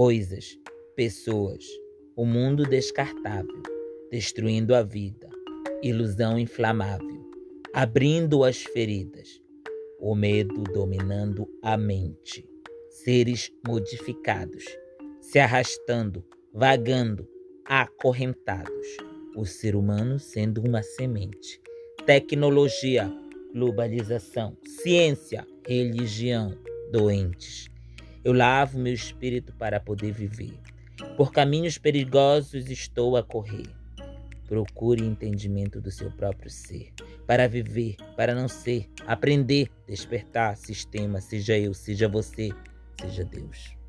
coisas, pessoas, o mundo descartável, destruindo a vida, ilusão inflamável, abrindo as feridas, o medo dominando a mente, seres modificados, se arrastando, vagando, acorrentados, o ser humano sendo uma semente, tecnologia, globalização, ciência, religião, doentes. Eu lavo meu espírito para poder viver. Por caminhos perigosos estou a correr. Procure entendimento do seu próprio ser, para viver, para não ser, aprender, despertar, sistema, seja eu, seja você, seja Deus.